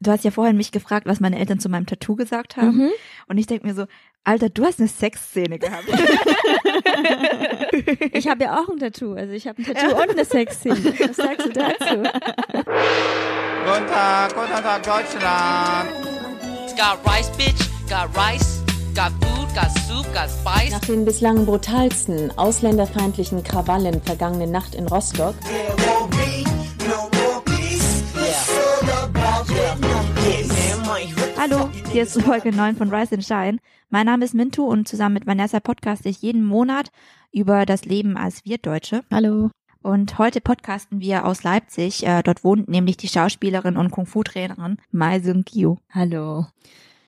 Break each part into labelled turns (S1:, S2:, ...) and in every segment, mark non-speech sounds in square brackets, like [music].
S1: Du hast ja vorhin mich gefragt, was meine Eltern zu meinem Tattoo gesagt haben.
S2: Mhm.
S1: Und ich denke mir so, Alter, du hast eine Sexszene gehabt. [laughs]
S2: Ich habe ja auch ein Tattoo. Also ich habe ein Tattoo und eine Sexszene. Was sagst du dazu?
S3: Guten Tag, guten Tag, Deutschland.
S4: Got rice, bitch. Got rice. Got food. Got soup. Got spice.
S5: Nach den bislang brutalsten ausländerfeindlichen Krawallen vergangene Nacht in Rostock
S1: Hallo, hier ist Folge 9 von Rise and Shine. Mein Name ist Mintu und zusammen mit Vanessa podcaste ich jeden Monat über das Leben als Wirtdeutsche.
S2: Hallo.
S1: Und heute podcasten wir aus Leipzig. Äh, dort wohnt nämlich die Schauspielerin und Kung-Fu-Trainerin Mai Seung Kyo.
S2: Hallo.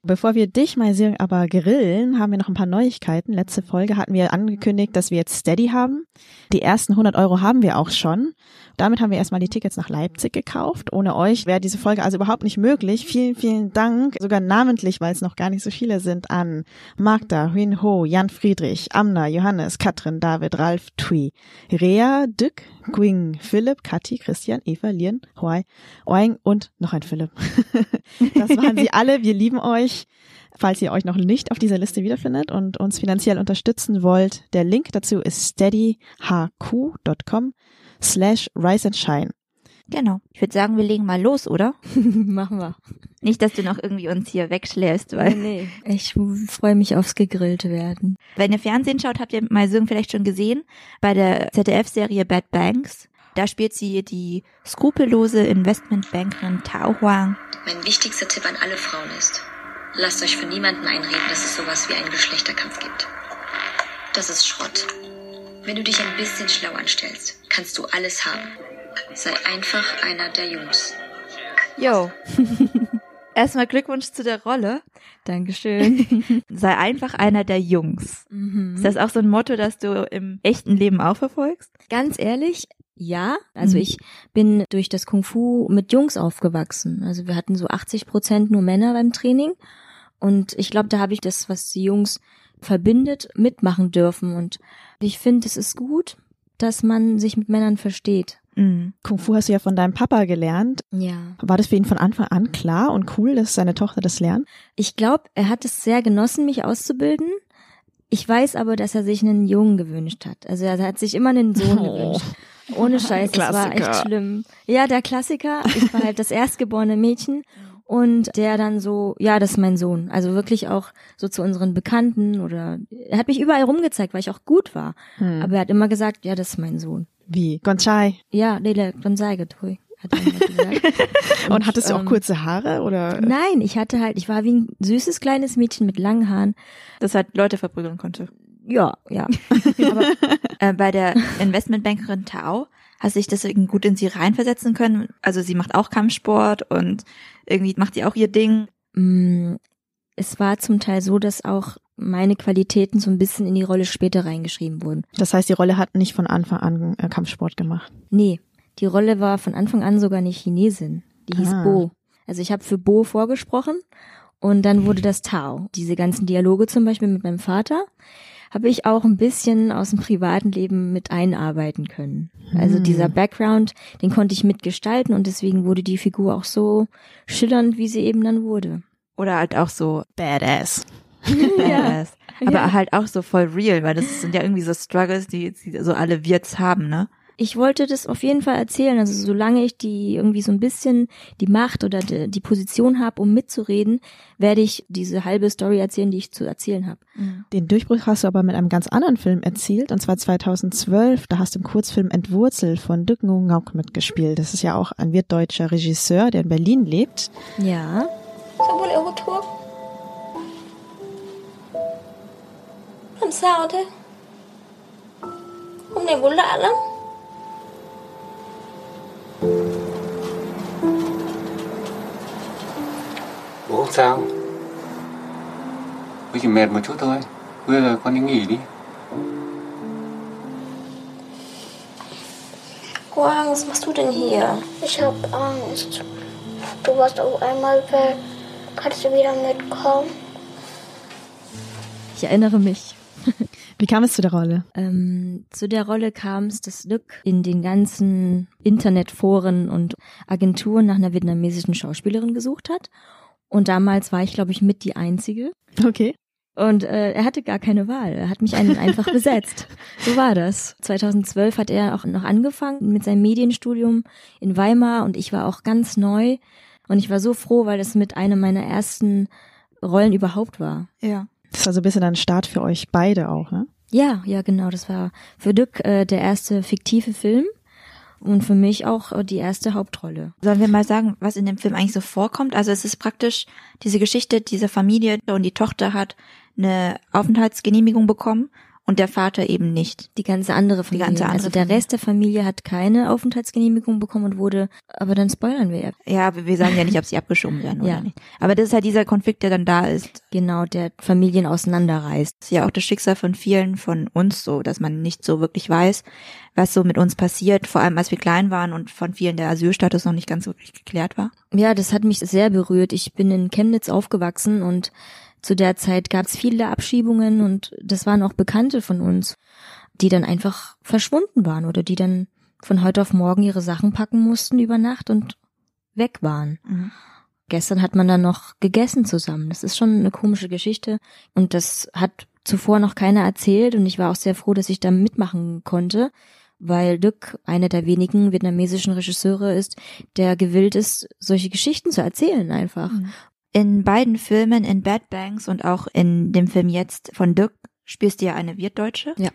S6: Bevor wir dich sehen, aber grillen, haben wir noch ein paar Neuigkeiten. Letzte Folge hatten wir angekündigt, dass wir jetzt Steady haben. Die ersten 100 Euro haben wir auch schon. Damit haben wir erstmal die Tickets nach Leipzig gekauft. Ohne euch wäre diese Folge also überhaupt nicht möglich. Vielen, vielen Dank, sogar namentlich, weil es noch gar nicht so viele sind, an Magda, Huin Ho, Jan Friedrich, Amna, Johannes, Katrin, David, Ralf, Tui, Rea, Dück, Quing, Philipp, Kathi, Christian, Eva, Lien, Huai, Oing und noch ein Philipp. [laughs] das waren sie alle. Wir lieben euch. Falls ihr euch noch nicht auf dieser Liste wiederfindet und uns finanziell unterstützen wollt, der Link dazu ist steadyhq.com slash rise and shine.
S1: Genau. Ich würde sagen, wir legen mal los, oder? [laughs]
S2: Machen wir.
S1: Nicht, dass du noch irgendwie uns hier wegschläfst,
S2: Nee,
S1: weil
S2: nee. Ich freue mich aufs gegrillte werden.
S1: wenn ihr Fernsehen schaut, habt ihr Seung vielleicht schon gesehen bei der ZDF-Serie Bad Banks. Da spielt sie die skrupellose Investmentbankerin Tao Huang.
S7: Mein wichtigster Tipp an alle Frauen ist, lasst euch von niemandem einreden, dass es sowas wie einen Geschlechterkampf gibt. Das ist Schrott. Wenn du dich ein bisschen schlau anstellst, kannst du alles haben. Sei einfach einer der Jungs.
S1: Yo. [laughs] Erstmal Glückwunsch zu der Rolle.
S2: Dankeschön. [laughs]
S1: Sei einfach einer der Jungs.
S2: Mhm.
S1: Ist das auch so ein Motto, das du im echten Leben auch verfolgst?
S2: Ganz ehrlich, ja. Also
S1: Mhm.
S2: ich bin durch das Kung Fu mit Jungs aufgewachsen. Also wir hatten so 80 Prozent nur Männer beim Training. Und ich glaube, da habe ich das, was die Jungs verbindet, mitmachen dürfen. Und ich finde, es ist gut, dass man sich mit Männern versteht.
S1: Mhm.
S6: Kung Fu hast du ja von deinem Papa gelernt.
S2: Ja.
S6: War das für ihn von Anfang an klar und cool, dass seine Tochter das lernt?
S2: Ich glaube, er hat es sehr genossen, mich auszubilden. Ich weiß aber, dass er sich einen Jungen gewünscht hat. Also er hat sich immer einen Sohn
S6: Oh. [laughs]
S2: gewünscht. Ohne Scheiß, das war echt schlimm. Ja, der Klassiker. Ich war halt das [laughs] erstgeborene Mädchen und der dann so, ja, das ist mein Sohn. Also wirklich auch so zu unseren Bekannten oder er hat mich überall rumgezeigt, weil ich auch gut war.
S6: Hm.
S2: Aber er hat immer gesagt, ja, das ist mein Sohn.
S6: Wie? Gonchai.
S2: Ja, Lele, sei getui, hat gesagt. [laughs]
S6: Und, hattest du auch
S2: ähm,
S6: kurze Haare oder?
S2: Nein, ich hatte halt, ich war wie ein süßes kleines Mädchen mit langen Haaren.
S1: Das halt Leute verprügeln konnte.
S2: Ja, ja. [laughs]
S1: Aber äh, bei der [laughs] Investmentbankerin Tao hast du dich deswegen gut in sie reinversetzen können. Also sie macht auch Kampfsport und irgendwie macht sie auch ihr Ding.
S2: Mm, Es war zum Teil so, dass auch meine Qualitäten so ein bisschen in die Rolle später reingeschrieben wurden.
S6: Das heißt, die Rolle hat nicht von Anfang an äh, Kampfsport gemacht.
S2: Nee, die Rolle war von Anfang an sogar nicht Chinesin. Die hieß
S6: Ah.
S2: Bo. Also ich habe für Bo vorgesprochen und dann wurde das Tao. Diese ganzen Dialoge zum Beispiel mit meinem Vater habe ich auch ein bisschen aus dem privaten Leben mit einarbeiten können. Also
S6: Hm.
S2: dieser Background, den konnte ich mitgestalten und deswegen wurde die Figur auch so schillernd, wie sie eben dann wurde.
S1: Oder halt auch so
S6: Badass. [laughs]
S1: badass. Aber
S2: Ja.
S1: halt auch so voll real, weil das sind ja irgendwie so Struggles, die, die so alle Wirts haben, ne?
S2: Ich wollte das auf jeden Fall erzählen. Also solange ich die irgendwie so ein bisschen die Macht oder die, die Position habe, um mitzureden, werde ich diese halbe Story erzählen, die ich zu erzählen habe.
S6: Den Durchbruch hast du aber mit einem ganz anderen Film erzielt, und zwar 2012. Da hast du im Kurzfilm Entwurzelt von Dück Ngauk mitgespielt. Das ist ja auch ein wirtdeutscher Regisseur, der in Berlin lebt.
S2: Ja.
S8: Làm sao thế Hôm nay bố lạ lắm
S3: không sao. Bố chỉ mệt một chút thôi. Bây giờ con đi nghỉ đi.
S8: Quang, was machst du denn hier?
S9: Ich hab Angst. Du warst auf einmal weg. Kannst du wieder mitkommen?
S2: Ich erinnere mich. [laughs]
S6: Wie kam es zu der Rolle?
S2: Ähm, zu der Rolle kam es, dass Lück in den ganzen Internetforen und Agenturen nach einer vietnamesischen Schauspielerin gesucht hat. Und damals war ich, glaube ich, mit die Einzige.
S6: Okay.
S2: Und äh, er hatte gar keine Wahl. Er hat mich einfach besetzt. [laughs] So war das. 2012 hat er auch noch angefangen mit seinem Medienstudium in Weimar und ich war auch ganz neu. Und ich war so froh, weil es mit einer meiner ersten Rollen überhaupt war.
S1: Ja.
S6: Das war so ein bisschen ein Start für euch beide auch, ne?
S2: Ja, ja, genau. Das war für Dück äh, der erste fiktive Film und für mich auch äh, die erste Hauptrolle.
S1: Sollen wir mal sagen, was in dem Film eigentlich so vorkommt? Also es ist praktisch diese Geschichte dieser Familie und die Tochter hat eine Aufenthaltsgenehmigung bekommen und der Vater eben nicht.
S2: Die ganze andere Familie.
S1: ganze andere
S2: also der. Rest der Familie hat keine Aufenthaltsgenehmigung bekommen und wurde, aber dann spoilern wir ja.
S1: Ja, aber wir sagen ja nicht, ob sie abgeschoben werden oder
S2: Ja.
S1: nicht. Aber das ist halt dieser Konflikt, der dann da ist.
S2: Genau, der Familien auseinanderreißt.
S1: Das ist ja auch das Schicksal von vielen von uns so, dass man nicht so wirklich weiß, was so mit uns passiert, vor allem als wir klein waren und von vielen der Asylstatus noch nicht ganz wirklich geklärt war.
S2: Ja, das hat mich sehr berührt. Ich bin in Chemnitz aufgewachsen und zu der Zeit gab es viele Abschiebungen und das waren auch Bekannte von uns, die dann einfach verschwunden waren oder die dann von heute auf morgen ihre Sachen packen mussten über Nacht und weg waren.
S1: Mhm.
S2: Gestern hat man dann noch gegessen zusammen. Das ist schon eine komische Geschichte und das hat zuvor noch keiner erzählt und ich war auch sehr froh, dass ich da mitmachen konnte, weil Duc einer der wenigen vietnamesischen Regisseure ist, der gewillt ist, solche Geschichten zu erzählen einfach.
S1: In beiden Filmen, in Bad Banks und auch in dem Film jetzt von Dirk, spielst du ja eine Wirtdeutsche.
S2: Ja.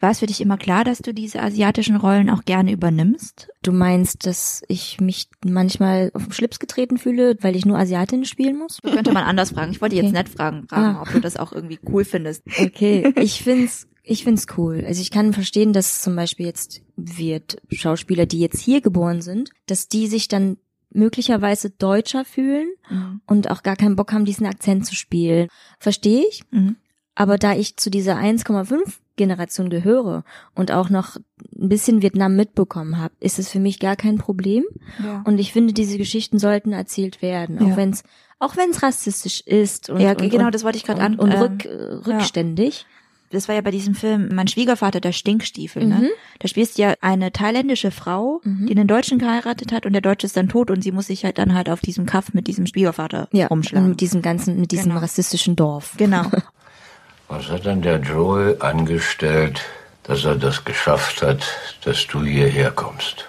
S1: War es für dich immer klar, dass du diese asiatischen Rollen auch gerne übernimmst?
S2: Du meinst, dass ich mich manchmal auf den Schlips getreten fühle, weil ich nur Asiatin spielen muss?
S1: Könnte man anders fragen. Ich wollte
S2: Okay.
S1: jetzt nicht fragen, fragen
S2: Ah.
S1: ob du das auch irgendwie cool findest.
S2: Okay, [laughs] ich find's, ich find's cool. Also ich kann verstehen, dass zum Beispiel jetzt wird Schauspieler, die jetzt hier geboren sind, dass die sich dann möglicherweise deutscher fühlen
S1: Mhm.
S2: und auch gar keinen Bock haben, diesen Akzent zu spielen. Verstehe ich.
S1: Mhm.
S2: Aber da ich zu dieser 1,5 Generation gehöre und auch noch ein bisschen Vietnam mitbekommen habe, ist es für mich gar kein Problem.
S1: Ja.
S2: Und ich finde, diese Geschichten sollten erzählt werden, auch
S1: Ja.
S2: wenn's auch wenn's rassistisch ist und,
S1: Ja,
S2: und,
S1: genau,
S2: und,
S1: das wollte ich gerade an-
S2: und
S1: ähm,
S2: rück, äh, rückständig.
S1: Das war ja bei diesem Film Mein Schwiegervater, der Stinkstiefel,
S2: Mhm.
S1: ne? Da spielst du ja eine thailändische Frau, die einen Deutschen geheiratet hat und der Deutsche ist dann tot und sie muss sich halt dann halt auf diesem Kaff mit diesem Schwiegervater
S2: Ja,
S1: rumschlagen.
S2: mit diesem ganzen, mit diesem
S1: Genau.
S2: rassistischen Dorf.
S1: Genau. [laughs]
S10: Was hat denn der Joel angestellt, dass er das geschafft hat, dass du hierher kommst?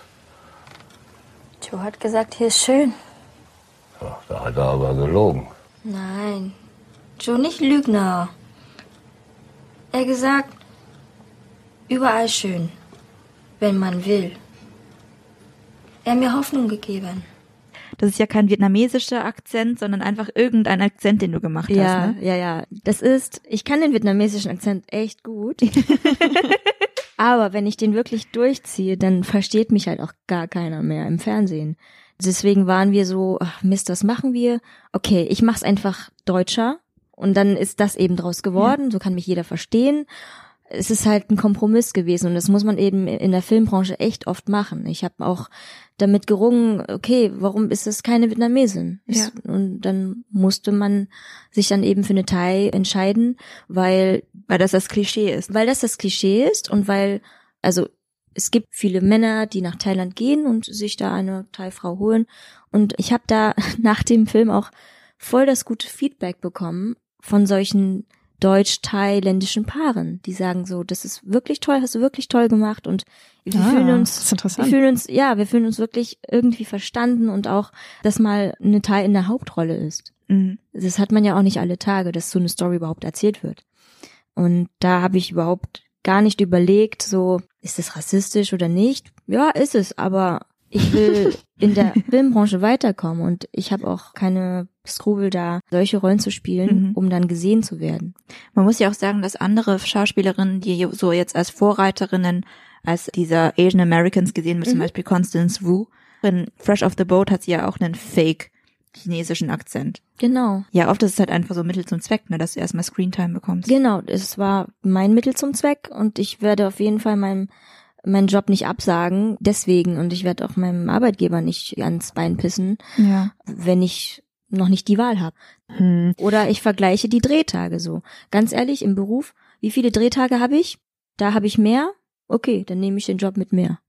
S8: Joe hat gesagt, hier ist schön.
S10: Ja, da hat er aber gelogen.
S8: Nein, Joe nicht Lügner. Er gesagt, überall schön, wenn man will. Er hat mir Hoffnung gegeben.
S1: Das ist ja kein vietnamesischer Akzent, sondern einfach irgendein Akzent, den du gemacht
S2: Ja,
S1: hast, ne?
S2: ja, ja. Das ist, ich kann den vietnamesischen Akzent echt gut. [laughs] Aber wenn ich den wirklich durchziehe, dann versteht mich halt auch gar keiner mehr im Fernsehen. Deswegen waren wir so, ach Mist, was machen wir? Okay, ich mach's einfach deutscher. Und dann ist das eben draus geworden. So kann mich jeder verstehen. Es ist halt ein Kompromiss gewesen und das muss man eben in der Filmbranche echt oft machen. Ich habe auch damit gerungen, okay, warum ist es keine Vietnamesin?
S1: Ja.
S2: Und dann musste man sich dann eben für eine Thai entscheiden, weil
S1: Weil das das Klischee ist.
S2: weil das das Klischee ist und weil also es gibt viele Männer, die nach Thailand gehen und sich da eine Thai-Frau holen und ich habe da [laughs] nach dem Film auch voll das gute Feedback bekommen von solchen deutsch-thailändischen Paaren, die sagen so, das ist wirklich toll, hast du wirklich toll gemacht und wir
S6: Ah,
S2: fühlen uns, wir fühlen uns, ja, wir fühlen uns wirklich irgendwie verstanden und auch, dass mal eine Thai in der Hauptrolle ist.
S1: Mhm.
S2: Das hat man ja auch nicht alle Tage, dass so eine Story überhaupt erzählt wird. Und da habe ich überhaupt gar nicht überlegt, so, ist das rassistisch oder nicht? Ja, ist es, aber ich will in der [laughs] Filmbranche weiterkommen und ich habe auch keine Skrupel da, solche Rollen zu spielen,
S1: Mhm.
S2: um dann gesehen zu werden.
S1: Man muss ja auch sagen, dass andere Schauspielerinnen, die so jetzt als Vorreiterinnen, als dieser Asian Americans gesehen wird, zum
S2: Mhm.
S1: Beispiel Constance Wu, in Fresh Off the Boat hat sie ja auch einen fake chinesischen Akzent.
S2: Genau.
S1: Ja, oft ist es halt einfach so Mittel zum Zweck, ne, dass du erstmal Screentime bekommst.
S2: Genau, es war mein Mittel zum Zweck und ich werde auf jeden Fall meinem meinen Job nicht absagen, deswegen und ich werde auch meinem Arbeitgeber nicht ans Bein pissen,
S1: Ja.
S2: wenn ich noch nicht die Wahl habe.
S6: Hm.
S2: Oder ich vergleiche die Drehtage so. Ganz ehrlich, im Beruf wie viele Drehtage habe ich? Da habe ich mehr. Okay, dann nehme ich den Job mit mehr.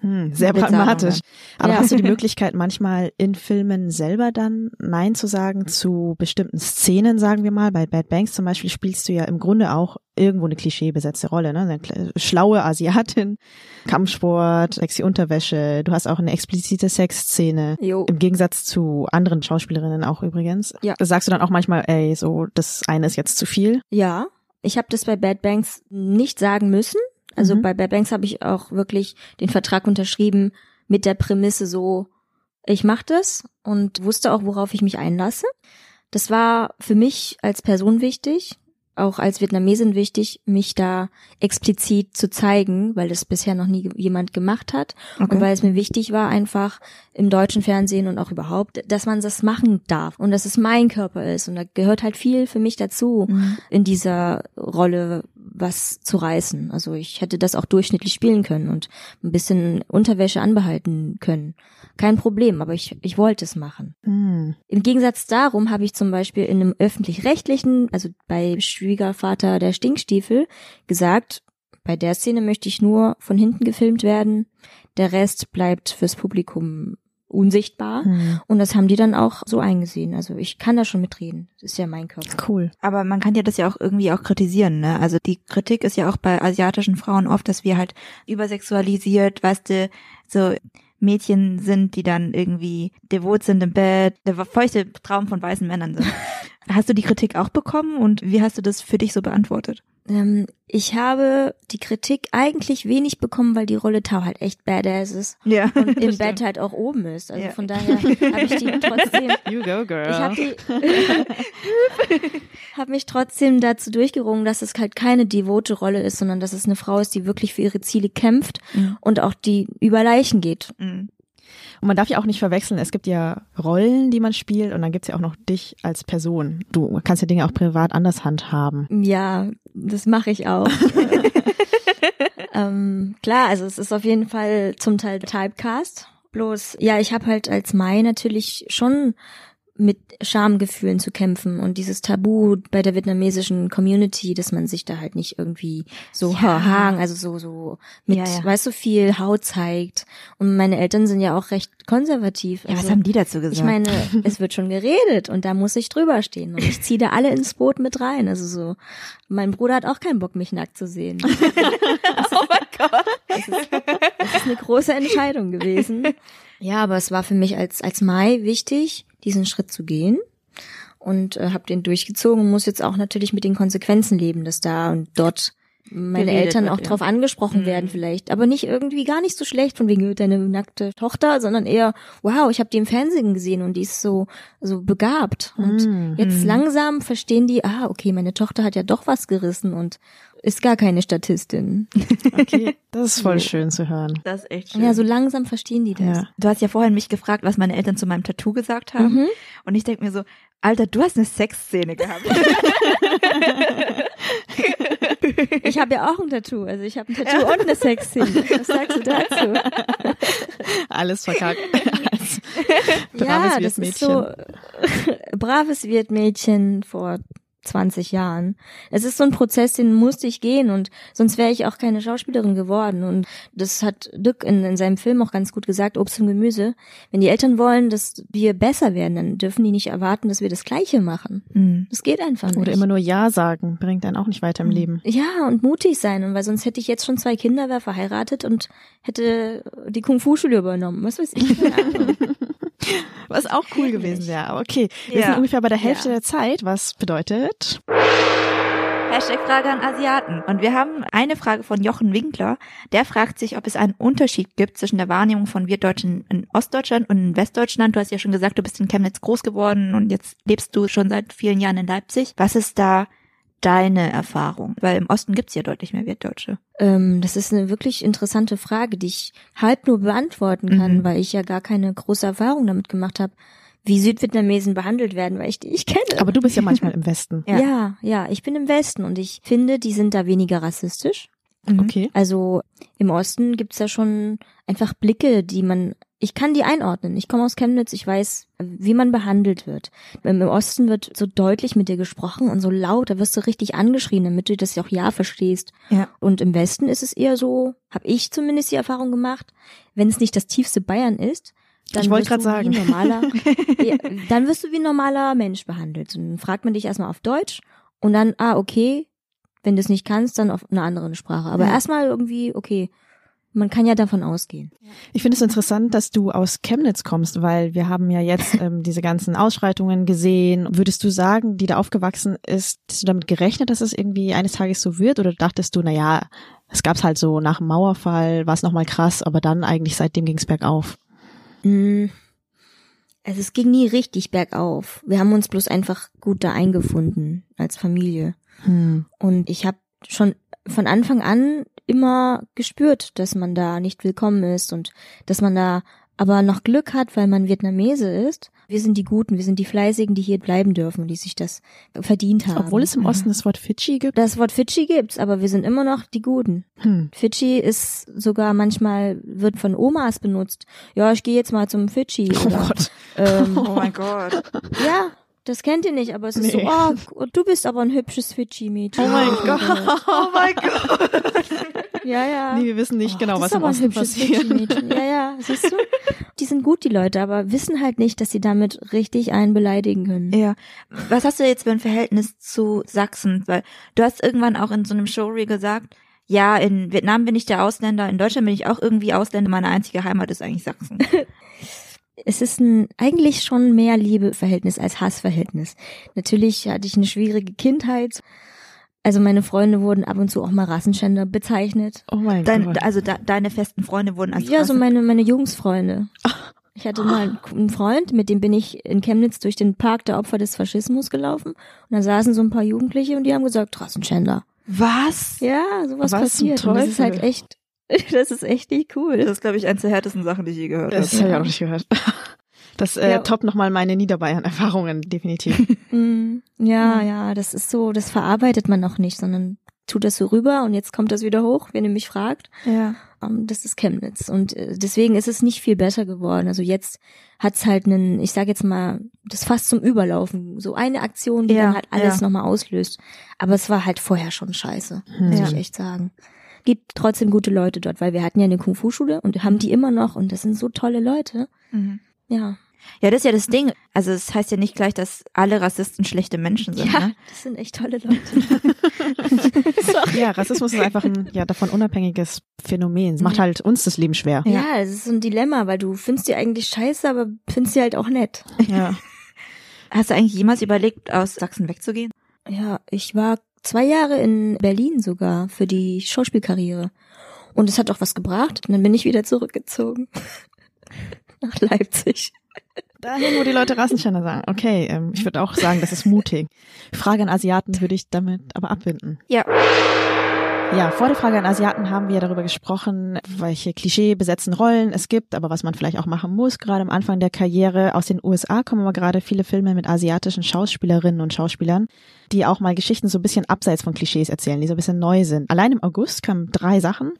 S6: Hm, sehr pragmatisch. Aber
S2: Ja.
S6: hast du die [laughs] Möglichkeit, manchmal in Filmen selber dann Nein zu sagen zu bestimmten Szenen, sagen wir mal? Bei Bad Banks zum Beispiel spielst du ja im Grunde auch irgendwo eine klischeebesetzte Rolle, ne? Eine schlaue Asiatin, [laughs] Kampfsport, sexy Unterwäsche. Du hast auch eine explizite Sexszene.
S2: Jo.
S6: Im Gegensatz zu anderen Schauspielerinnen auch übrigens.
S2: Ja.
S6: Sagst du dann auch manchmal, ey, so, das eine ist jetzt zu viel?
S2: Ja, ich habe das bei Bad Banks nicht sagen müssen. Also
S6: Mhm.
S2: bei Bad Banks habe ich auch wirklich den Vertrag unterschrieben mit der Prämisse so, ich mache das und wusste auch, worauf ich mich einlasse. Das war für mich als Person wichtig, auch als Vietnamesin wichtig, mich da explizit zu zeigen, weil das bisher noch nie jemand gemacht hat
S1: Okay.
S2: und weil es mir wichtig war, einfach im deutschen Fernsehen und auch überhaupt, dass man das machen darf und dass es mein Körper ist und da gehört halt viel für mich dazu,
S1: Mhm.
S2: in dieser Rolle was zu reißen. Also ich hätte das auch durchschnittlich spielen können und ein bisschen Unterwäsche anbehalten können. Kein Problem, aber ich, ich wollte es machen.
S6: Hm.
S2: Im Gegensatz darum habe ich zum Beispiel in einem öffentlich-rechtlichen, also bei Schwiegervater der Stinkstiefel, gesagt, bei der Szene möchte ich nur von hinten gefilmt werden, der Rest bleibt fürs Publikum unsichtbar.
S6: Hm.
S2: Und das haben die dann auch so eingesehen. Also ich kann da schon mitreden. Das ist ja mein Körper.
S6: Cool.
S1: Aber man kann ja das ja auch irgendwie auch kritisieren, ne? Also die Kritik ist ja auch bei asiatischen Frauen oft, dass wir halt übersexualisiert, weißt du, so Mädchen sind, die dann irgendwie devot sind im Bett, der feuchte Traum von weißen Männern sind. [laughs] Hast du die Kritik auch bekommen und wie hast du das für dich so beantwortet?
S2: Ähm, ich habe die Kritik eigentlich wenig bekommen, weil die Rolle Tau halt echt badass ist.
S1: Ja.
S2: Und [laughs] im Bett
S1: stimmt.
S2: halt auch oben ist. Also
S1: Ja.
S2: von daher habe ich die [laughs] trotzdem
S6: You go, girl.
S2: Ich habe die [laughs] hab mich trotzdem dazu durchgerungen, dass es halt keine devote Rolle ist, sondern dass es eine Frau ist, die wirklich für ihre Ziele kämpft
S1: Mhm.
S2: und auch die über Leichen geht.
S1: Mhm.
S6: Und man darf ja auch nicht verwechseln, es gibt ja Rollen, die man spielt und dann gibt's ja auch noch dich als Person. Du kannst ja Dinge auch privat anders handhaben.
S2: Ja, das mache ich auch. [laughs] ähm, klar, also es ist auf jeden Fall zum Teil Typecast. Bloß, ja, ich habe halt als Mai natürlich schon mit Schamgefühlen zu kämpfen und dieses Tabu bei der vietnamesischen Community, dass man sich da halt nicht irgendwie so
S1: Ja.
S2: hang, also so so mit,
S1: Ja, ja.
S2: weißt du, viel Haut zeigt. Und meine Eltern sind ja auch recht konservativ.
S1: Ja, was
S2: also-
S1: haben die dazu gesagt?
S2: ich meine, [laughs] es wird schon geredet und da muss ich drüber stehen und ich ziehe da alle ins Boot mit rein. Also so, mein Bruder hat auch keinen Bock, mich nackt zu sehen. [laughs] [laughs] oh mein Gott. Das ist, das ist eine große Entscheidung gewesen. Ja, aber es war für mich als, als Mai wichtig, diesen Schritt zu gehen und äh, habe den durchgezogen und muss jetzt auch natürlich mit den Konsequenzen leben, dass da und dort meine
S1: Geredet
S2: Eltern
S1: wird,
S2: auch
S1: ja.
S2: drauf angesprochen
S1: Mhm.
S2: werden vielleicht, aber nicht irgendwie gar nicht so schlecht von wegen deine nackte Tochter, sondern eher wow, ich habe die im Fernsehen gesehen und die ist so so begabt und
S6: Mhm.
S2: jetzt langsam verstehen die, ah, okay, meine Tochter hat ja doch was gerissen und ist gar keine Statistin.
S6: Okay, das ist voll [laughs] schön zu hören.
S1: das ist echt schön.
S2: Ja, so langsam verstehen die das.
S6: Ja.
S1: Du hast ja vorhin mich gefragt, was meine Eltern zu meinem Tattoo gesagt haben.
S2: Mhm.
S1: Und ich denk mir so, Alter, du hast eine Sexszene gehabt. [laughs]
S2: Ich habe ja auch ein Tattoo, also ich habe ein Tattoo und eine Sexszene. Was sagst du dazu? [laughs]
S6: Alles verkackt. Als braves
S2: ja, das ist
S6: Wirtsmädchen.
S2: so braves Wirtmädchen vor 20 Jahren. Es ist so ein Prozess, den musste ich gehen und sonst wäre ich auch keine Schauspielerin geworden. Und das hat Dück in, in seinem Film auch ganz gut gesagt, Obst und Gemüse. Wenn die Eltern wollen, dass wir besser werden, dann dürfen die nicht erwarten, dass wir das Gleiche machen.
S1: Mhm.
S2: Das geht einfach nicht.
S6: Oder immer nur Ja sagen, bringt einen auch nicht weiter im Leben.
S2: Ja, und mutig sein. Und weil sonst hätte ich jetzt schon zwei Kinder, wäre verheiratet und hätte die Kung-Fu-Schule übernommen. Was weiß ich. [laughs] [laughs]
S6: Was auch cool gewesen wäre. Aber okay, wir
S1: Ja.
S6: sind ungefähr bei der Hälfte
S2: Ja.
S6: der Zeit, was bedeutet,
S1: Hashtag Frage an Asiaten. Und wir haben eine Frage von Jochen Winkler. Der fragt sich, ob es einen Unterschied gibt zwischen der Wahrnehmung von wir Deutschen in Ostdeutschland und in Westdeutschland. Du hast ja schon gesagt, du bist in Chemnitz groß geworden und jetzt lebst du schon seit vielen Jahren in Leipzig. Was ist da deine Erfahrung? Weil im Osten gibt's ja deutlich mehr Wirtdeutsche.
S2: Ähm, das ist eine wirklich interessante Frage, die ich halb nur beantworten kann,
S1: Mhm.
S2: weil ich ja gar keine große Erfahrung damit gemacht habe, wie Südvietnamesen behandelt werden, weil ich die ich kenne.
S6: aber du bist ja manchmal im Westen. [laughs]
S1: Ja.
S2: ja, ja, ich bin im Westen und ich finde, die sind da weniger rassistisch.
S1: Mhm.
S6: Okay.
S2: Also im Osten gibt's ja schon einfach Blicke, die man ich kann die einordnen. Ich komme aus Chemnitz, ich weiß, wie man behandelt wird. Im Osten wird so deutlich mit dir gesprochen und so laut, da wirst du richtig angeschrien, damit du das auch ja verstehst.
S1: Ja.
S2: Und im Westen ist es eher so, habe ich zumindest die Erfahrung gemacht, wenn es nicht das tiefste Bayern ist, dann
S6: Ich wollte
S2: wirst
S6: gerade
S2: du wie
S6: sagen.
S2: normaler, [laughs] ja, dann wirst du wie ein normaler Mensch behandelt. Und dann fragt man dich erstmal auf Deutsch und dann, ah, okay, wenn du es nicht kannst, dann auf einer anderen Sprache. Aber
S6: Ja.
S2: erstmal irgendwie, okay, man kann ja davon ausgehen.
S6: Ich finde es interessant, dass du aus Chemnitz kommst, weil wir haben ja jetzt [laughs] ähm, diese ganzen Ausschreitungen gesehen. Würdest du sagen, die da aufgewachsen ist, hast du damit gerechnet, dass es irgendwie eines Tages so wird? Oder dachtest du, na ja, es gab's halt so nach dem Mauerfall, war es nochmal krass, aber dann eigentlich seitdem ging's bergauf.
S2: Mm, Also es ging nie richtig bergauf. Wir haben uns bloß einfach gut da eingefunden als Familie.
S6: Hm.
S2: Und ich habe schon von Anfang an immer gespürt, dass man da nicht willkommen ist und dass man da aber noch Glück hat, weil man Vietnamese ist. Wir sind die Guten, wir sind die Fleißigen, die hier bleiben dürfen und die sich das verdient haben.
S6: Obwohl es im Osten das Wort Fidschi gibt.
S2: Das Wort Fidschi gibt's, aber wir sind immer noch die Guten.
S6: Hm.
S2: Fidschi ist sogar manchmal wird von Omas benutzt. Ja, ich gehe jetzt mal zum Fidschi.
S6: Oh Gott.
S2: Ähm,
S1: Oh mein Gott.
S2: ja, das kennt ihr nicht, aber es ist
S6: Nee.
S2: so, oh, du bist aber ein hübsches Fidschi-Mädchen.
S6: Oh mein Gott. [laughs]
S1: Oh mein Gott.
S2: Ja, ja.
S6: Nee, wir wissen nicht
S2: Oh,
S6: genau,
S2: das
S6: was
S2: ist
S6: im
S2: aber ein
S6: Osten
S2: hübsches
S6: passiert.
S2: Fidschi-Mädchen. Ja, ja, siehst du? Die sind gut, die Leute, aber wissen halt nicht, dass sie damit richtig einen beleidigen können.
S1: Ja. Was hast du jetzt für ein Verhältnis zu Sachsen? Weil du hast irgendwann auch in so einem Showreel gesagt, ja, in Vietnam bin ich der Ausländer, in Deutschland bin ich auch irgendwie Ausländer, meine einzige Heimat ist eigentlich Sachsen. [laughs]
S2: es ist ein eigentlich schon mehr Liebeverhältnis als Hassverhältnis. Natürlich hatte ich eine schwierige Kindheit. Also meine Freunde wurden ab und zu auch mal Rassenschänder bezeichnet.
S6: Oh mein
S1: Dein,
S6: Gott.
S1: also da, deine festen Freunde wurden als
S2: Ja, so
S1: Rasse-
S2: meine, meine Jungsfreunde. [laughs] Ich hatte mal einen Freund, mit dem bin ich in Chemnitz durch den Park der Opfer des Faschismus gelaufen. Und da saßen so ein paar Jugendliche und die haben gesagt, Rassenschänder.
S1: Was?
S2: Ja, sowas
S6: Was zum
S2: passiert. Und das ist halt echt, [laughs] das ist echt nicht cool.
S1: Das ist, glaube ich, eins der härtesten Sachen, die ich je gehört
S6: Das
S1: habe.
S6: habe ich auch nicht gehört. [laughs] Das äh,
S2: Ja.
S6: toppt nochmal meine Niederbayern-Erfahrungen, definitiv. [laughs]
S2: Mm, ja, ja, das ist so, das verarbeitet man noch nicht, sondern tut das so rüber und jetzt kommt das wieder hoch, wenn ihr mich fragt.
S1: Ja.
S2: Ähm, das ist Chemnitz und äh, deswegen ist es nicht viel besser geworden. Also jetzt hat's halt einen, ich sage jetzt mal, das fast zum Überlaufen, so eine Aktion, die
S1: Ja,
S2: dann halt alles
S1: ja.
S2: nochmal auslöst. Aber es war halt vorher schon scheiße,
S6: Hm.
S2: muss
S1: Ja.
S2: ich echt sagen. Gibt trotzdem gute Leute dort, weil wir hatten ja eine Kung-Fu-Schule und haben die immer noch und das sind so tolle Leute.
S1: Mhm.
S2: Ja.
S1: Ja, das ist ja das Ding. Also es heißt ja nicht gleich, dass alle Rassisten schlechte Menschen sind.
S2: Ja,
S1: Ne?
S2: das sind echt tolle Leute. [laughs] [laughs]
S6: Ja, Rassismus ist einfach ein ja davon unabhängiges Phänomen. Es macht halt uns das Leben schwer.
S2: Ja, es ist so ein Dilemma, weil du findest die eigentlich scheiße, aber findest die halt auch nett.
S6: Ja.
S1: Hast du eigentlich jemals überlegt, aus Sachsen wegzugehen?
S2: Ja, ich war zwei Jahre in Berlin sogar für die Schauspielkarriere. Und es hat auch was gebracht. Und dann bin ich wieder zurückgezogen. [laughs] Nach Leipzig.
S6: Dahin, wo die Leute Rassenschänder sagen. Okay, ähm, ich würde auch sagen, das ist mutig. Frage an Asiaten würde ich damit aber abbinden.
S1: Ja.
S6: Ja, vor der Frage an Asiaten haben wir darüber gesprochen, welche klischeebesetzten Rollen es gibt, aber was man vielleicht auch machen muss, gerade am Anfang der Karriere. Aus den USA kommen aber gerade viele Filme mit asiatischen Schauspielerinnen und Schauspielern, die auch mal Geschichten so ein bisschen abseits von Klischees erzählen, die so ein bisschen neu sind. Allein im August kamen drei Sachen.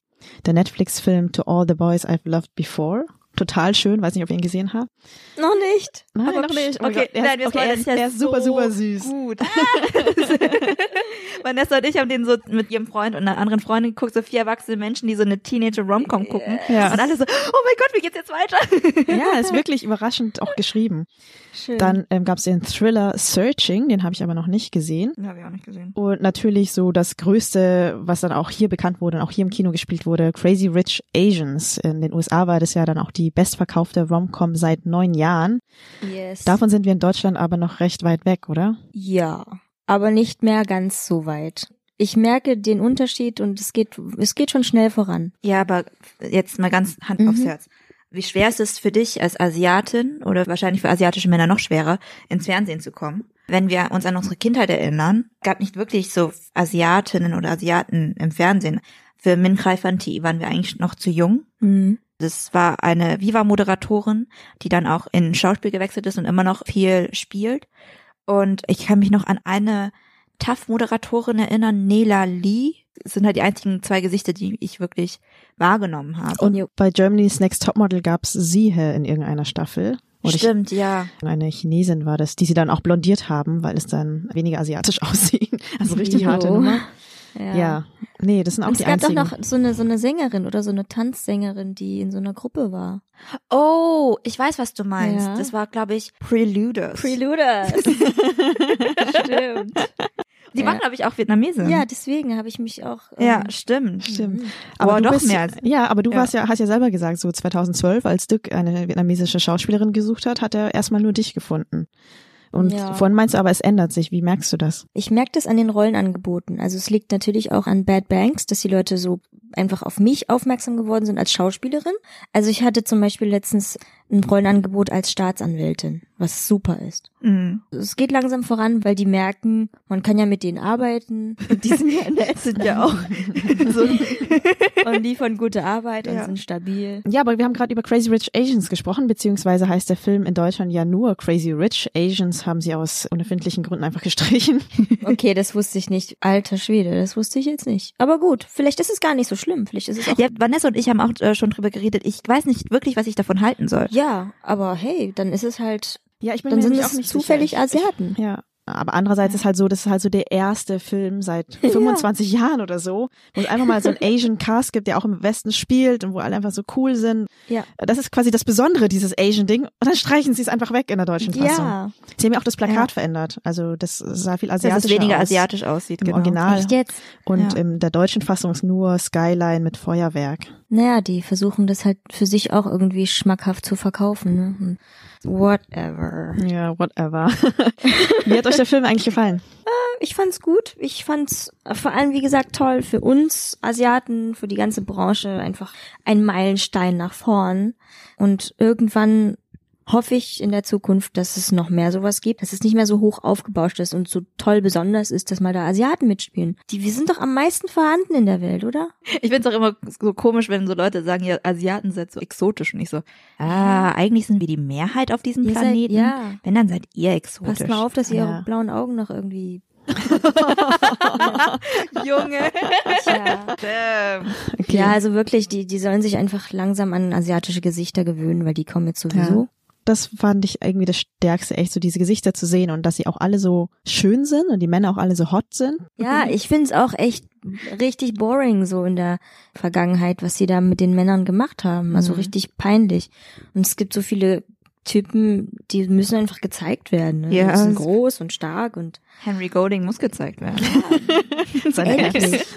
S6: Der Netflix-Film To All the Boys I've Loved Before. Total schön, weiß nicht, ob ihr ihn gesehen habt.
S2: Noch nicht.
S6: Nein,
S2: Aber
S6: noch nicht. Oh
S1: okay,
S6: er
S1: nein,
S6: ist,
S1: wir
S6: okay, er ist, er ist super,
S1: so
S6: super süß.
S1: Gut. [laughs] [laughs] Vanessa und ich haben den so mit ihrem Freund und einer anderen Freundin geguckt, so vier erwachsene Menschen, die so eine Teenager-Romcom gucken.
S6: Ja.
S1: Und alle so, oh mein Gott, wie geht's jetzt weiter?
S6: Ja, ist wirklich überraschend auch geschrieben.
S2: Schön.
S6: Dann ähm, gab es den Thriller Searching, den habe ich aber noch nicht gesehen.
S1: Ja, habe ich auch nicht gesehen.
S6: Und natürlich so das Größte, was dann auch hier bekannt wurde und auch hier im Kino gespielt wurde, Crazy Rich Asians. In den USA war das ja dann auch die bestverkaufte Rom-Com seit neun Jahren.
S2: yes.
S6: Davon sind wir in Deutschland aber noch recht weit weg, oder?
S2: Ja, aber nicht mehr ganz so weit. Ich merke den Unterschied und es geht, es geht schon schnell voran.
S1: Ja, aber jetzt mal ganz Hand
S2: Mhm.
S1: aufs Herz. Wie schwer ist es für dich als Asiatin oder wahrscheinlich für asiatische Männer noch schwerer, ins Fernsehen zu kommen? Wenn wir uns an unsere Kindheit erinnern, gab nicht wirklich so Asiatinnen oder Asiaten im Fernsehen. Für Min Fanti waren wir eigentlich noch zu jung.
S2: Mhm.
S1: Das war eine Viva-Moderatorin, die dann auch in Schauspiel gewechselt ist und immer noch viel spielt. Und ich kann mich noch an eine TAF-Moderatorin erinnern, Nela Lee. Es sind halt die einzigen zwei Gesichter, die ich wirklich wahrgenommen habe.
S6: Und bei Germany's Next Topmodel gab's Siehe in irgendeiner Staffel. Ich-
S1: Stimmt, ja.
S6: Eine Chinesin war das, die sie dann auch blondiert haben, weil es dann weniger asiatisch [laughs] aussieht. Also richtig harte. Nummer.
S2: Ja.
S6: Ja. Nee, das sind auch
S2: Und es
S6: die
S2: gab doch
S6: einzigen.
S2: noch so eine, so eine Sängerin oder so eine Tanzsängerin, die in so einer Gruppe war.
S1: Oh, ich weiß, was du meinst.
S2: Ja.
S1: Das war, glaube ich, Preluders.
S2: Preluders. [laughs] Stimmt.
S1: Die waren, glaube ich, auch Vietnamesin.
S2: Ja, deswegen habe ich mich auch. ähm,
S1: ja, stimmt.
S6: Stimmt.
S1: Aber
S6: du
S1: doch
S6: bist,
S1: mehr als-
S6: Ja, aber du
S1: Ja.
S6: warst ja, hast ja selber gesagt, so 2012, als Dirk eine vietnamesische Schauspielerin gesucht hat, hat er erstmal nur dich gefunden. Und
S2: Ja.
S6: vorhin meinst du aber, es ändert sich. Wie merkst du das?
S2: Ich merke das an den Rollenangeboten. Also es liegt natürlich auch an Bad Banks, dass die Leute so einfach auf mich aufmerksam geworden sind als Schauspielerin. Also ich hatte zum Beispiel letztens ein Rollenangebot als Staatsanwältin, was super ist.
S1: Mhm.
S2: Es geht langsam voran, weil die merken, man kann ja mit denen arbeiten. Und die sind ja nett, sind ja auch [laughs] so und liefern gute Arbeit und
S1: Ja.
S2: sind stabil.
S6: Ja, aber wir haben gerade über Crazy Rich Asians gesprochen, beziehungsweise heißt der Film in Deutschland ja nur Crazy Rich. Asians haben sie aus unerfindlichen Gründen einfach gestrichen.
S2: Okay, das wusste ich nicht. Alter Schwede, das wusste ich jetzt nicht. Aber gut, vielleicht ist es gar nicht so schlimm. Vielleicht ist es auch
S1: Ja, Vanessa und ich haben auch äh, schon drüber geredet. Ich weiß nicht wirklich, was ich davon halten soll.
S2: Ja, aber hey, dann ist es halt,
S6: Ja, ich bin
S2: dann
S6: mir
S2: sind
S6: auch nicht
S2: zufällig
S6: sicher. Ich-
S2: Asiaten.
S6: Ja. Aber andererseits ist halt so, das ist halt so der erste Film seit [laughs] 25 Jahren oder so, wo es einfach mal so einen [laughs] Asian Cast gibt, der auch im Westen spielt und wo alle einfach so cool sind.
S2: Ja.
S6: Das ist quasi das Besondere, dieses Asian-Ding. Und dann streichen sie es einfach weg in der deutschen Fassung.
S2: Ja.
S6: Sie haben ja auch das Plakat
S1: Ja.
S6: verändert. Also das sah viel
S1: Dass
S6: asiatischer
S1: es weniger
S6: aus.
S1: asiatisch aussieht.
S6: Im
S1: genau.
S6: Original.
S2: Echt jetzt?
S6: Und
S1: Ja.
S6: in der deutschen Fassung ist nur Skyline mit Feuerwerk.
S2: Naja, die versuchen das halt für sich auch irgendwie schmackhaft zu verkaufen. Ne? Whatever.
S6: Ja, whatever. [laughs] Wie hat euch der Film eigentlich gefallen?
S2: Ich fand's gut. Ich fand's vor allem, wie gesagt, toll für uns Asiaten, für die ganze Branche einfach ein Meilenstein nach vorn. Und irgendwann hoffe ich in der Zukunft, dass es noch mehr sowas gibt, dass es nicht mehr so hoch aufgebauscht ist und so toll besonders ist, dass mal da Asiaten mitspielen. Die, wir sind doch am meisten vorhanden in der Welt, oder?
S1: Ich find's auch immer so komisch, wenn so Leute sagen, ja, Asiaten sind so exotisch und ich so, ah, eigentlich sind wir die Mehrheit auf diesem
S2: Ihr seid-
S1: Planeten.
S2: ja.
S1: Wenn, dann seid ihr exotisch.
S2: Passt mal auf, dass ihr
S6: Ja.
S2: eure blauen Augen noch irgendwie. [laughs]
S1: Junge.
S2: Tja.
S1: Damn.
S2: Ja, also wirklich, die, die sollen sich einfach langsam an asiatische Gesichter gewöhnen, weil die kommen jetzt sowieso.
S6: Das fand ich irgendwie das Stärkste, echt so diese Gesichter zu sehen und dass sie auch alle so schön sind und die Männer auch alle so hot sind.
S2: Ja, ich find's auch echt richtig boring so in der Vergangenheit, was sie da mit den Männern gemacht haben. Also
S6: Mhm.
S2: richtig peinlich. Und es gibt so viele Typen, die müssen einfach gezeigt werden. Ne?
S1: Ja,
S2: Die sind groß und stark und
S1: Henry Golding muss gezeigt werden. [laughs]
S6: Seine
S2: endlich. [laughs]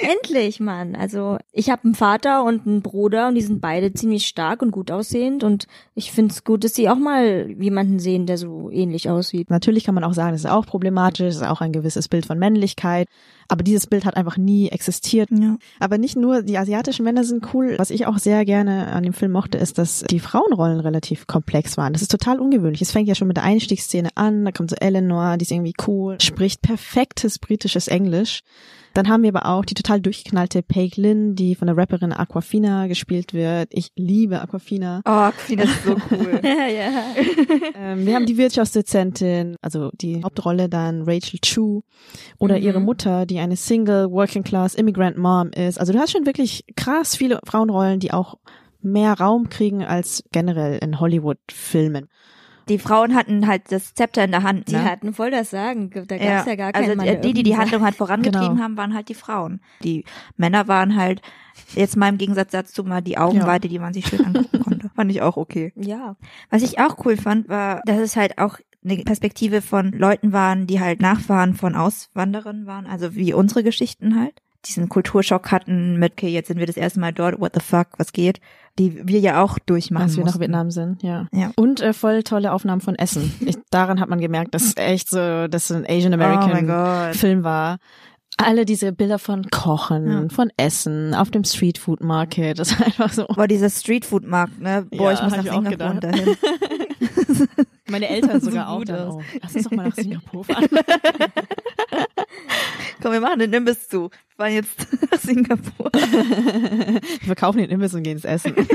S2: Endlich, Mann. Also ich habe einen Vater und einen Bruder und die sind beide ziemlich stark und gut aussehend und ich find's gut, dass sie auch mal jemanden sehen, der so ähnlich aussieht.
S6: Natürlich kann man auch sagen, das ist auch problematisch, das ist auch ein gewisses Bild von Männlichkeit. Aber dieses Bild hat einfach nie existiert.
S1: Ja.
S6: Aber nicht nur die asiatischen Männer sind cool. Was ich auch sehr gerne an dem Film mochte, ist, dass die Frauenrollen relativ komplex waren. Das ist total ungewöhnlich. Es fängt ja schon mit der Einstiegsszene an. Da kommt so Eleanor, die ist irgendwie cool, spricht perfektes britisches Englisch. Dann haben wir aber auch die total durchgeknallte Paige Lynn, die von der Rapperin Aquafina gespielt wird. Ich liebe Aquafina.
S1: Oh, Queen ist so cool.
S2: Ja, [laughs] ja.
S6: Ähm, wir haben die Wirtschaftsdozentin, also die Hauptrolle dann Rachel Chu oder
S2: Mhm.
S6: ihre Mutter, die eine Single Working Class Immigrant Mom ist. Also du hast schon wirklich krass viele Frauenrollen, die auch mehr Raum kriegen als generell in Hollywood-Filmen.
S1: Die Frauen hatten halt das Zepter in der Hand.
S2: Die
S1: Ne?
S2: hatten voll das Sagen. Da gab's ja, gar keinen
S1: also
S2: Mann,
S1: die,
S2: der
S1: die, die die Handlung halt vorangetrieben [laughs]
S6: Genau.
S1: haben, waren halt die Frauen. Die Männer waren halt jetzt mal im Gegensatz dazu mal die Augenweite, die man sich schön angucken [laughs] konnte. Fand ich auch okay.
S2: Ja.
S1: Was ich auch cool fand, war, dass es halt auch eine Perspektive von Leuten waren, die halt Nachfahren von Auswanderern waren, also wie unsere Geschichten halt. Diesen Kulturschock hatten mit, okay, jetzt sind wir das erste Mal dort, what the fuck, was geht, die wir ja auch durchmachen
S6: als wir nach
S1: mussten.
S6: Vietnam sind, ja.
S1: Ja.
S6: Und äh, voll tolle Aufnahmen von Essen. Ich, [laughs] daran hat man gemerkt, dass es echt so, dass es ein Asian
S1: Oh
S6: American
S1: Gott.
S6: Film war. Alle diese Bilder von Kochen,
S1: Ja.
S6: von Essen, auf dem Street Food Market, das war einfach so.
S1: Boah, dieser Streetfood-Markt, ne? Boah,
S6: Ja,
S1: ich muss nach
S6: ich auch
S1: Singapur dahin. [laughs] [laughs]
S6: Meine Eltern
S1: So
S6: sogar auch.
S1: gut
S6: Dann,
S1: aus.
S6: oh, lass uns doch mal nach Singapur fahren.
S1: Komm, wir machen den Imbiss zu. fahren jetzt nach Singapur.
S6: Wir verkaufen den Imbiss und gehen ins Essen. [laughs]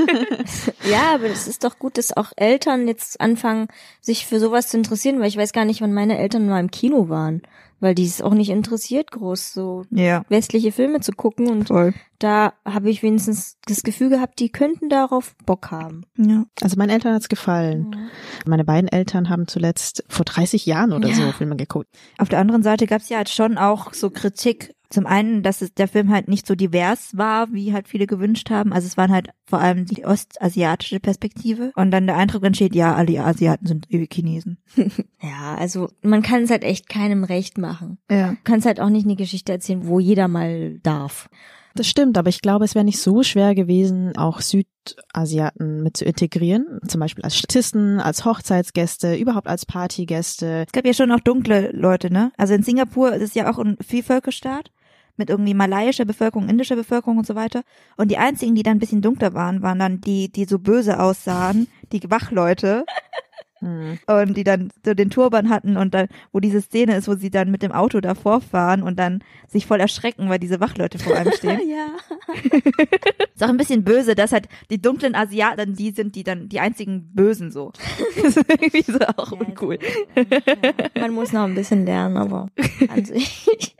S2: Ja, aber es ist doch gut, dass auch Eltern jetzt anfangen, sich für sowas zu interessieren, weil ich weiß gar nicht, wann meine Eltern mal im Kino waren, weil die es auch nicht interessiert, groß so
S1: Ja,
S2: westliche Filme zu gucken und
S1: voll.
S2: da habe ich wenigstens das Gefühl gehabt, die könnten darauf Bock haben.
S1: Ja.
S6: Also meinen Eltern hat's gefallen. Meine beiden Eltern haben zuletzt vor 30 Jahren oder so
S2: Ja.
S6: Filme geguckt.
S1: Auf der anderen Seite gab es ja halt schon auch so Kritik. Zum einen, dass es, der Film halt nicht so divers war, wie halt viele gewünscht haben. Also es waren halt vor allem die ostasiatische Perspektive. Und dann der Eindruck entsteht, ja, alle Asiaten sind ewig Chinesen. [laughs]
S2: Ja, also man kann es halt echt keinem recht machen.
S1: Ja.
S2: Du kannst halt auch nicht eine Geschichte erzählen, wo jeder mal darf.
S6: Das stimmt, aber ich glaube, es wäre nicht so schwer gewesen, auch Südasiaten mit zu integrieren. Zum Beispiel als Statisten, als Hochzeitsgäste, überhaupt als Partygäste.
S1: Es gab ja schon auch dunkle Leute, ne? Also in Singapur ist es ja auch ein Vielvölkerstaat mit irgendwie malaiischer Bevölkerung, indischer Bevölkerung und so weiter. Und die einzigen, die dann ein bisschen dunkler waren, waren dann die, die so böse aussahen, die Wachleute. [laughs]
S6: Hm.
S1: Und die dann so den Turban hatten und dann, wo diese Szene ist, wo sie dann mit dem Auto davor fahren und dann sich voll erschrecken, weil diese Wachleute vor einem [laughs] stehen.
S2: Ja. [laughs]
S1: ist auch ein bisschen böse, dass halt die dunklen Asiaten die sind, die dann die einzigen Bösen so. das ist irgendwie so auch uncool.
S2: Ja, man muss noch ein bisschen lernen, aber an sich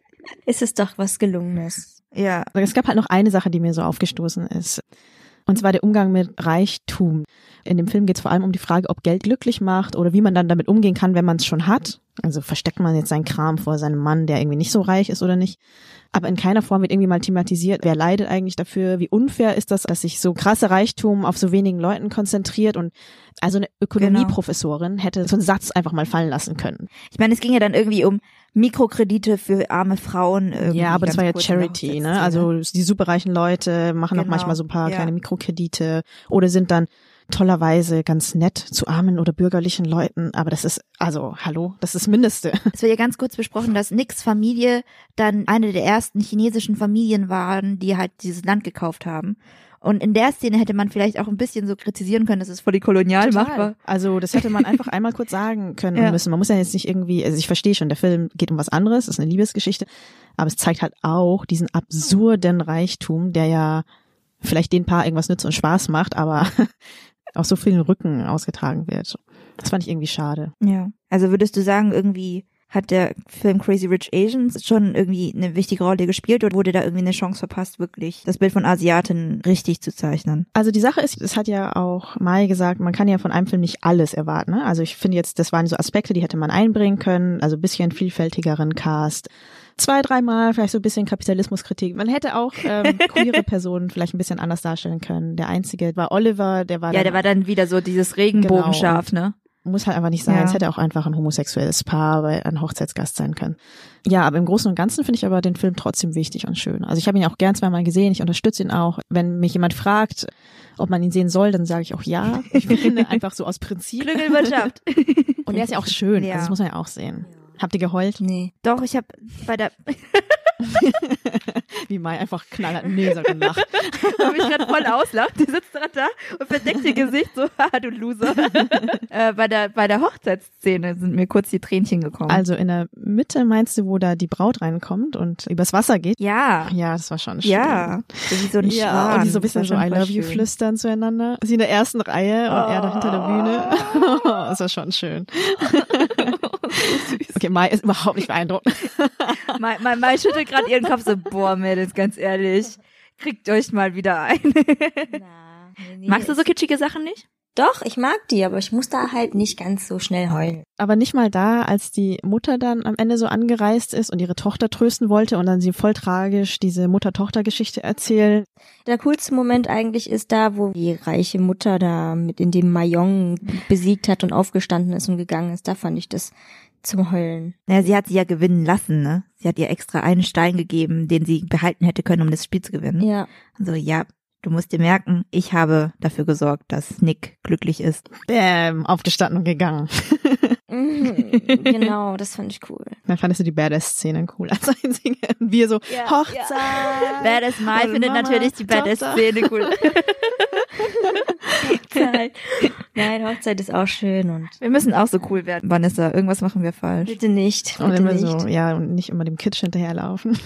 S2: ist es doch was Gelungenes.
S1: Ja.
S6: Es gab halt noch eine Sache, die mir so aufgestoßen ist. Und zwar der Umgang mit Reichtum. In dem Film geht es vor allem um die Frage, ob Geld glücklich macht oder wie man dann damit umgehen kann, wenn man es schon hat. Also versteckt man jetzt seinen Kram vor seinem Mann, der irgendwie nicht so reich ist oder nicht. Aber in keiner Form wird irgendwie mal thematisiert, wer leidet eigentlich dafür, wie unfair ist das, dass sich so krasse Reichtum auf so wenigen Leuten konzentriert und also eine Ökonomieprofessorin hätte so einen Satz einfach mal fallen lassen können.
S1: Ich meine, es ging ja dann irgendwie um Mikrokredite für arme Frauen. irgendwie
S6: Ja, aber das war ja Charity, ne? Also die superreichen Leute machen auch
S1: Genau,
S6: manchmal so ein paar
S1: ja.
S6: kleine Mikrokredite oder sind dann tollerweise ganz nett zu armen oder bürgerlichen Leuten. Aber das ist, also, hallo, das ist das Mindeste. [laughs]
S1: Es wird ja ganz kurz besprochen, dass Nicks Familie dann eine der ersten chinesischen Familien waren, die halt dieses Land gekauft haben. Und in der Szene hätte man vielleicht auch ein bisschen so kritisieren können, dass es voll die Kolonialmacht war.
S6: Also das hätte man einfach einmal kurz sagen können [laughs]
S1: Ja.
S6: müssen. Man muss ja jetzt nicht irgendwie, also ich verstehe schon, der Film geht um was anderes, ist eine Liebesgeschichte, aber es zeigt halt auch diesen absurden Reichtum, der ja vielleicht den Paar irgendwas nützt und Spaß macht, aber [laughs] auf so vielen Rücken ausgetragen wird. Das fand ich irgendwie schade.
S1: Ja. Also würdest du sagen, irgendwie hat der Film Crazy Rich Asians schon irgendwie eine wichtige Rolle gespielt oder wurde da irgendwie eine Chance verpasst, wirklich das Bild von Asiaten richtig zu zeichnen?
S6: Also die Sache ist, es hat ja auch Mai gesagt, man kann ja von einem Film nicht alles erwarten. Ne? Also ich finde jetzt, das waren so Aspekte, die hätte man einbringen können, also ein bisschen vielfältigeren Cast. Zwei, dreimal vielleicht so ein bisschen Kapitalismuskritik. Man hätte auch ähm, [laughs] queere Personen vielleicht ein bisschen anders darstellen können. Der einzige war Oliver, der war
S1: Ja, der war dann wieder so dieses Regenbogenschaf, ne?
S6: Muss halt einfach nicht sein.
S1: Ja.
S6: Es hätte auch einfach ein homosexuelles Paar bei einem Hochzeitsgast sein können. Ja, aber im Großen und Ganzen finde ich aber den Film trotzdem wichtig und schön. Also ich habe ihn auch gern zweimal gesehen, ich unterstütze ihn auch. Wenn mich jemand fragt, ob man ihn sehen soll, dann sage ich auch ja. Ich finde [laughs] einfach so aus Prinzip.
S1: Klüngelwirtschaft.
S6: Und er ist ja auch schön,
S1: Ja.
S6: also das muss man ja auch sehen. Habt ihr geheult?
S2: Nee.
S1: Doch, ich habe bei der [laughs]
S6: Wie Mai einfach knallhart nee, sagt und lacht. [laughs]
S1: wo mich gerade voll auslacht. Die sitzt gerade da und verdeckt ihr Gesicht so, haha, [laughs] du Loser. äh, bei der bei der Hochzeitsszene sind mir kurz die Tränchen gekommen.
S6: Also in der Mitte meinst du, wo da die Braut reinkommt und übers Wasser geht?
S1: ja,
S6: Ja, das war schon schön.
S1: ja, so wie so ein
S6: Ja,
S1: Schwan.
S6: und die so ein bisschen so I love you
S1: schön.
S6: flüstern zueinander. Sie in der ersten Reihe und er da hinter der Bühne. das war schon schön. [laughs] okay, Mai ist überhaupt nicht beeindruckt. [laughs]
S1: Mai, Mai, Mai schüttelt gerade ihren Kopf so, boah, Mädels, ganz ehrlich, kriegt euch mal wieder ein.
S2: Na, nee,
S1: Magst du so kitschige Sachen nicht?
S2: Doch, ich mag die, aber ich muss da halt nicht ganz so schnell heulen.
S6: Aber nicht mal da, als die Mutter dann am Ende so angereist ist und ihre Tochter trösten wollte und dann sie voll tragisch diese Mutter-Tochter-Geschichte erzählen.
S2: Der coolste Moment eigentlich ist da, wo die reiche Mutter da mit in dem Mayong besiegt hat und aufgestanden ist und gegangen ist. Da fand ich das zum Heulen.
S1: Naja, sie hat sie ja gewinnen lassen, ne? Sie hat ihr extra einen Stein gegeben, den sie behalten hätte können, um das Spiel zu gewinnen.
S2: Ja.
S1: So, ja, du musst dir merken, ich habe dafür gesorgt, dass Nick glücklich ist.
S6: Bäm, aufgestanden und gegangen. [laughs]
S2: Mhm, genau, das fand ich cool.
S6: Dann fandest du die Badass-Szene cool als einzige. Und [laughs] wir so,
S2: Ja,
S6: Hochzeit. [laughs]
S1: Badass Mai
S6: Also
S1: findet
S6: Mama,
S1: natürlich die. Badass-Szene cool.
S2: Hochzeit. Nein, Hochzeit ist auch schön und
S1: Wir müssen auch so cool werden, Vanessa. Irgendwas machen wir falsch.
S2: bitte nicht.
S6: Und
S2: Bitte
S6: immer
S2: nicht.
S6: so, ja, und nicht immer dem Kitsch hinterherlaufen.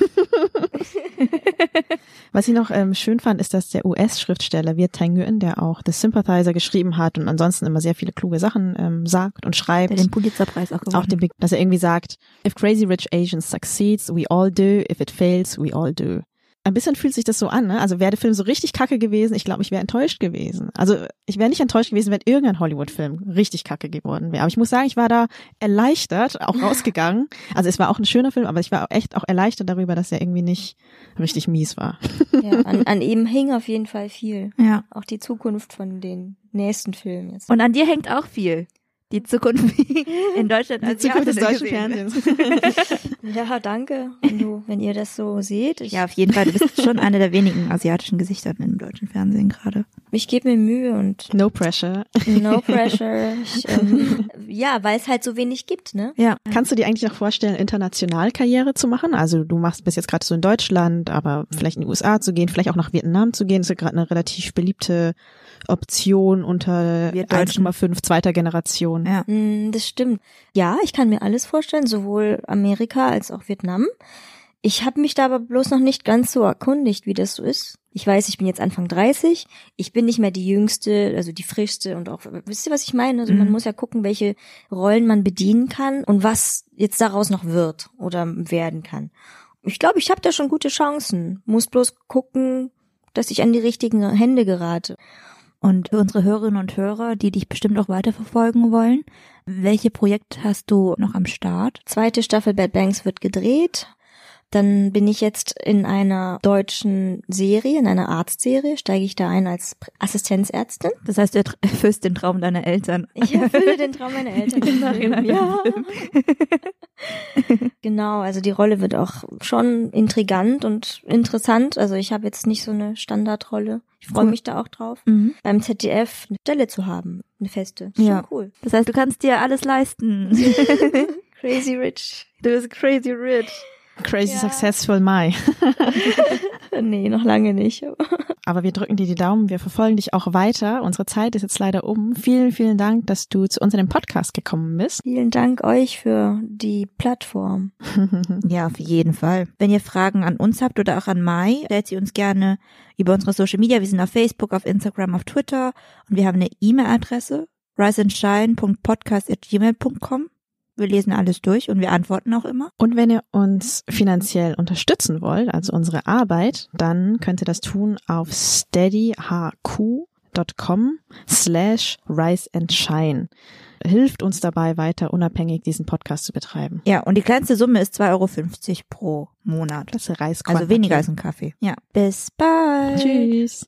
S6: Was ich noch ähm, schön fand, ist, dass der US-Schriftsteller Viet Thanh Nguyen, der auch The Sympathizer geschrieben hat und ansonsten immer sehr viele kluge Sachen ähm, sagt und schreibt,
S1: Der den Pulitzerpreis auch gewonnen.
S6: auch den, Big- dass er irgendwie sagt, if Crazy Rich Asians succeeds, we all do. If it fails, we all do. Ein bisschen fühlt sich das so an, ne? Also wäre der Film so richtig kacke gewesen, ich glaube, ich wäre enttäuscht gewesen. Also ich wäre nicht enttäuscht gewesen, wenn irgendein Hollywood-Film richtig kacke geworden wäre. Aber ich muss sagen, ich war da erleichtert, auch rausgegangen. Also es war auch ein schöner Film, aber ich war echt auch erleichtert darüber, dass er irgendwie nicht richtig mies war.
S2: Ja, an, an ihm hing auf jeden Fall viel.
S1: ja.
S2: Auch die Zukunft von den nächsten Filmen jetzt.
S1: Und an dir hängt auch viel. Die Zukunft [laughs] in Deutschland als
S6: Die Zukunft des deutschen. Fernsehens. [laughs]
S2: Ja, danke, wenn du, wenn ihr das so seht. Ich,
S1: Ja, auf jeden Fall. Du bist schon eine der wenigen asiatischen Gesichter im deutschen Fernsehen gerade.
S2: ich gebe mir Mühe und
S6: No pressure.
S2: no pressure. Ich, ähm, ja, weil es halt so wenig gibt, ne?
S1: Ja.
S6: Kannst du dir eigentlich noch vorstellen, international Karriere zu machen? Also du machst bis jetzt gerade so in Deutschland, aber vielleicht in die USA zu gehen, vielleicht auch nach Vietnam zu gehen. Ist ja gerade eine relativ beliebte Option unter
S1: Wir Deutschen.
S6: 1,5 zweiter Generation.
S1: Ja.
S2: Mm, Das stimmt. Ja, ich kann mir alles vorstellen, sowohl Amerika als auch Vietnam. Ich habe mich da aber bloß noch nicht ganz so erkundigt, wie das so ist. Ich weiß, ich bin jetzt Anfang 30. Ich bin nicht mehr die jüngste, also die frischste und auch, wisst ihr, was ich meine? Also man
S1: Mhm.
S2: muss ja gucken, welche Rollen man bedienen kann und was jetzt daraus noch wird oder werden kann. Ich glaube, ich habe da schon gute Chancen. Muss bloß gucken, dass ich an die richtigen Hände gerate.
S1: Und für unsere Hörerinnen und Hörer, die dich bestimmt auch weiterverfolgen wollen, welche Projekte hast du noch am Start?
S2: Zweite Staffel Bad Banks wird gedreht. Dann bin ich jetzt in einer deutschen Serie, in einer Arztserie, steige ich da ein als Assistenzärztin.
S1: Das heißt, du erfüllst [laughs] den Traum deiner Eltern.
S2: Ich erfülle den Traum meiner Eltern. [laughs]
S1: Im Nachhinein im
S2: ja. [laughs] Genau, also die Rolle wird auch schon intrigant und interessant. Also ich habe jetzt nicht so eine Standardrolle. Ich freue
S1: Cool.
S2: mich da auch drauf,
S1: Mhm.
S2: beim ZDF eine Stelle zu haben, eine feste. Ist
S1: Ja.
S2: Cool.
S1: Das heißt, du kannst dir alles leisten.
S2: Crazy rich.
S1: du bist crazy rich.
S6: Crazy
S2: Ja.
S6: successful Mai. [laughs]
S2: nee, noch lange nicht. [laughs]
S6: Aber wir drücken dir die Daumen, wir verfolgen dich auch weiter. Unsere Zeit ist jetzt leider um. Vielen, vielen Dank, dass du zu uns in den Podcast gekommen bist.
S2: Vielen Dank euch für die Plattform. [laughs]
S1: Ja, auf jeden Fall. Wenn ihr Fragen an uns habt oder auch an Mai, stellt sie uns gerne über unsere Social Media. Wir sind auf Facebook, auf Instagram, auf Twitter und wir haben eine E-Mail-Adresse riseandshine.podcast.gmail.com. Wir lesen alles durch und wir antworten auch immer.
S6: Und wenn ihr uns finanziell unterstützen wollt, also unsere Arbeit, dann könnt ihr das tun auf steadyhq.com slash rise and shine. Hilft uns dabei weiter unabhängig diesen Podcast zu betreiben.
S1: Ja, und die kleinste Summe ist 2,50 Euro pro Monat.
S6: Das reißt
S1: Also weniger als ein Kaffee. Ja. Bis bald.
S6: Tschüss.